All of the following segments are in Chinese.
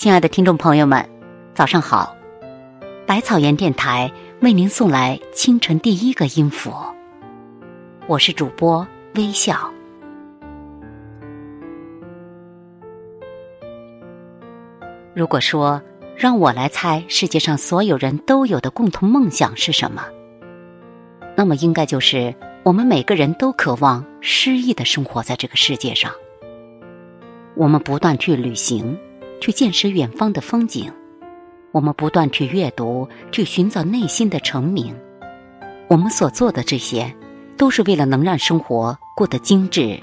亲爱的听众朋友们，早上好！百草园电台为您送来清晨第一个音符，我是主播微笑。如果说让我来猜世界上所有人都有的共同梦想是什么，那么应该就是我们每个人都渴望诗意的生活在这个世界上。我们不断去旅行。去见识远方的风景，我们不断去阅读，去寻找内心的成名。我们所做的这些，都是为了能让生活过得精致，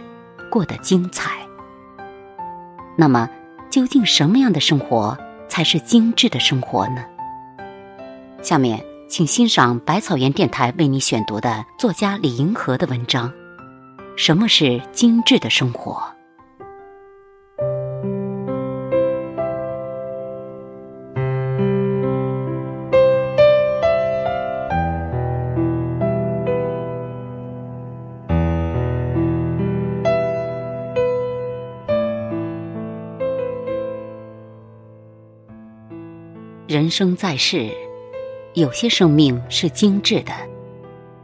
过得精彩。那么，究竟什么样的生活才是精致的生活呢？下面，请欣赏百草园电台为你选读的作家李银河的文章：什么是精致的生活？人生在世，有些生命是精致的，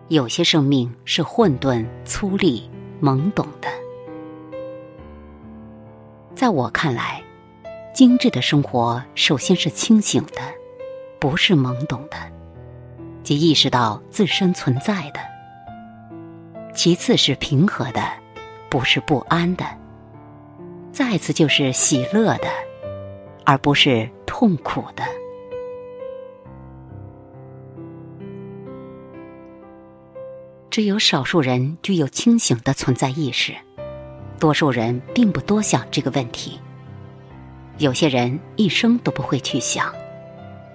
有些生命是混沌、粗粝、懵懂的。在我看来，精致的生活首先是清醒的，不是懵懂的，即意识到自身存在的；其次是平和的，不是不安的；再次就是喜乐的，而不是痛苦的。只有少数人具有清醒的存在意识，多数人并不多想这个问题。有些人一生都不会去想，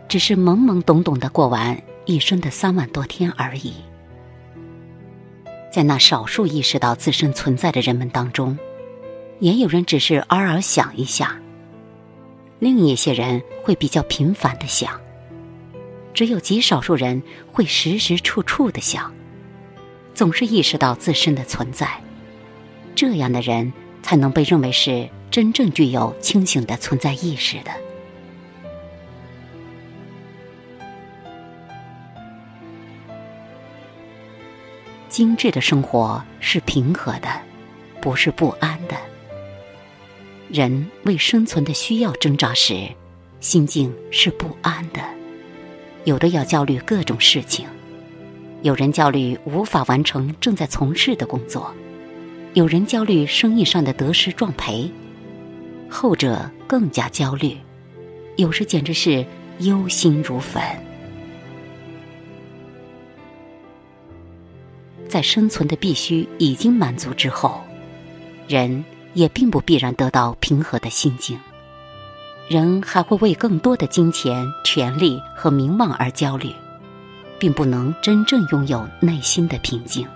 只是懵懵懂懂的过完一生的三万多天而已。在那少数意识到自身存在的人们当中，也有人只是偶尔想一下；另一些人会比较频繁的想，只有极少数人会时时处处的想。总是意识到自身的存在，这样的人才能被认为是真正具有清醒的存在意识的。精致的生活是平和的，不是不安的。人为生存的需要挣扎时，心境是不安的，有的要焦虑各种事情。有人焦虑无法完成正在从事的工作，有人焦虑生意上的得失撞赔，后者更加焦虑，有时简直是忧心如焚。在生存的必须已经满足之后，人也并不必然得到平和的心境，人还会为更多的金钱、权力和名望而焦虑。并不能真正拥有内心的平静。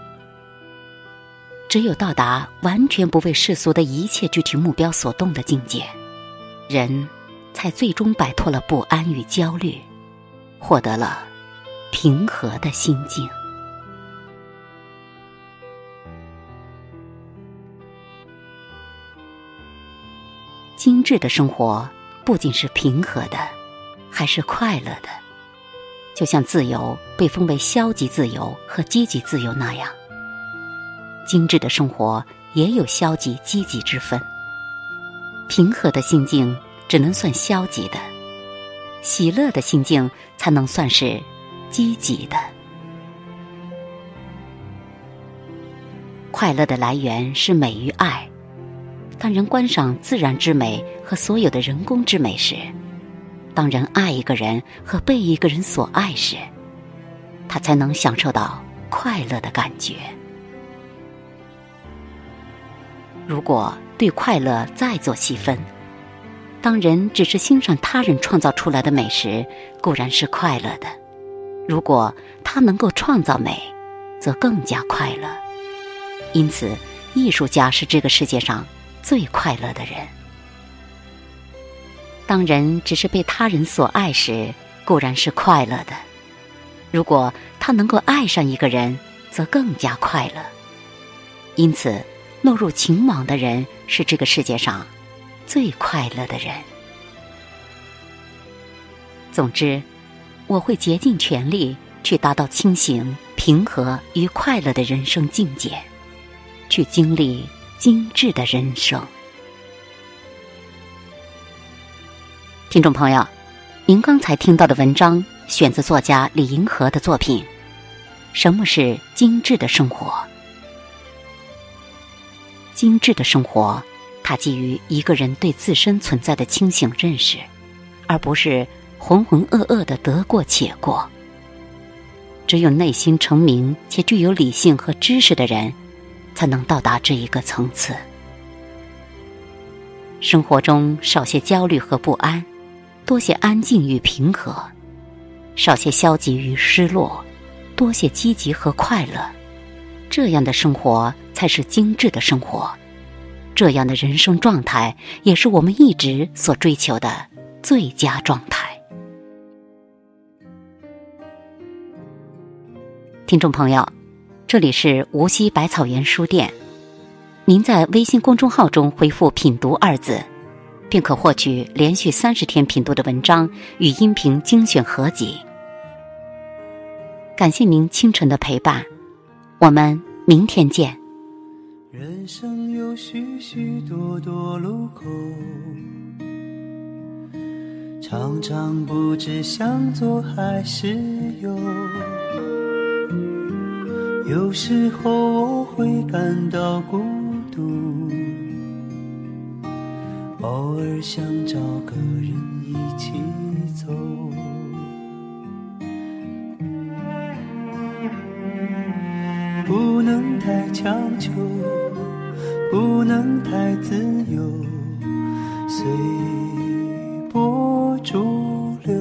只有到达完全不为世俗的一切具体目标所动的境界，人才最终摆脱了不安与焦虑，获得了平和的心境。精致的生活不仅是平和的，还是快乐的。就像自由被分为消极自由和积极自由那样，精致的生活也有消极积极之分。平和的心境只能算消极的，喜乐的心境才能算是积极的。快乐的来源是美与爱。当人观赏自然之美和所有的人工之美时，当人爱一个人和被一个人所爱时，他才能享受到快乐的感觉。如果对快乐再做细分，当人只是欣赏他人创造出来的美时，固然是快乐的；如果他能够创造美，则更加快乐。因此，艺术家是这个世界上最快乐的人。当人只是被他人所爱时，固然是快乐的；如果他能够爱上一个人，则更加快乐。因此，落入情网的人是这个世界上最快乐的人。总之，我会竭尽全力去达到清醒、平和与快乐的人生境界，去经历精致的人生。听众朋友，您刚才听到的文章选自作家李银河的作品《什么是精致的生活》。精致的生活，它基于一个人对自身存在的清醒认识，而不是。浑浑噩噩的得过且过。只有内心澄明且具有理性和知识的人，才能到达这一个层次。生活中少些焦虑和不安，多些安静与平和；少些消极与失落，多些积极和快乐。这样的生活才是精致的生活。这样的人生状态，也是我们一直所追求的最佳状态。听众朋友，这里是无锡百草园书店。您在微信公众号中回复“品读”二字，便可获取连续三十天品读的文章与音频精选合集。感谢您清晨的陪伴，我们明天见。人生有许许多多路口，常常不知向左还是右。有时候我会感到孤想找个人一起走。不能太强求，不能太自由，随波逐流。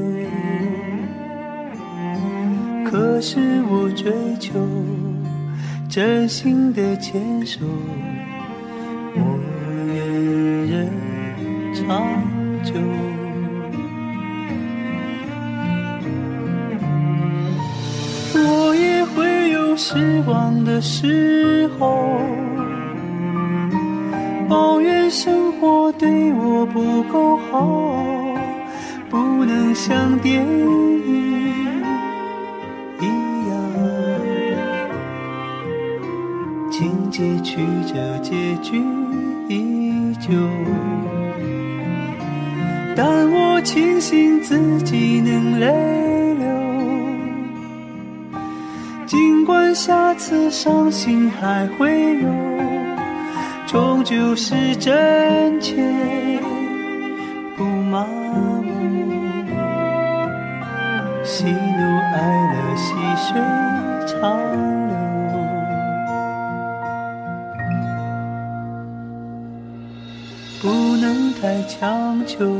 可是我追求。真心的牵手，我长久。我也会有失望的时候，抱怨生活对我不够好，不能像电影。一样，情节曲折，结局庆幸自己能泪流。尽管下次伤心还会有，终究是真切，不麻木。喜怒哀乐，细水长。不能太强求，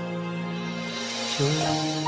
久。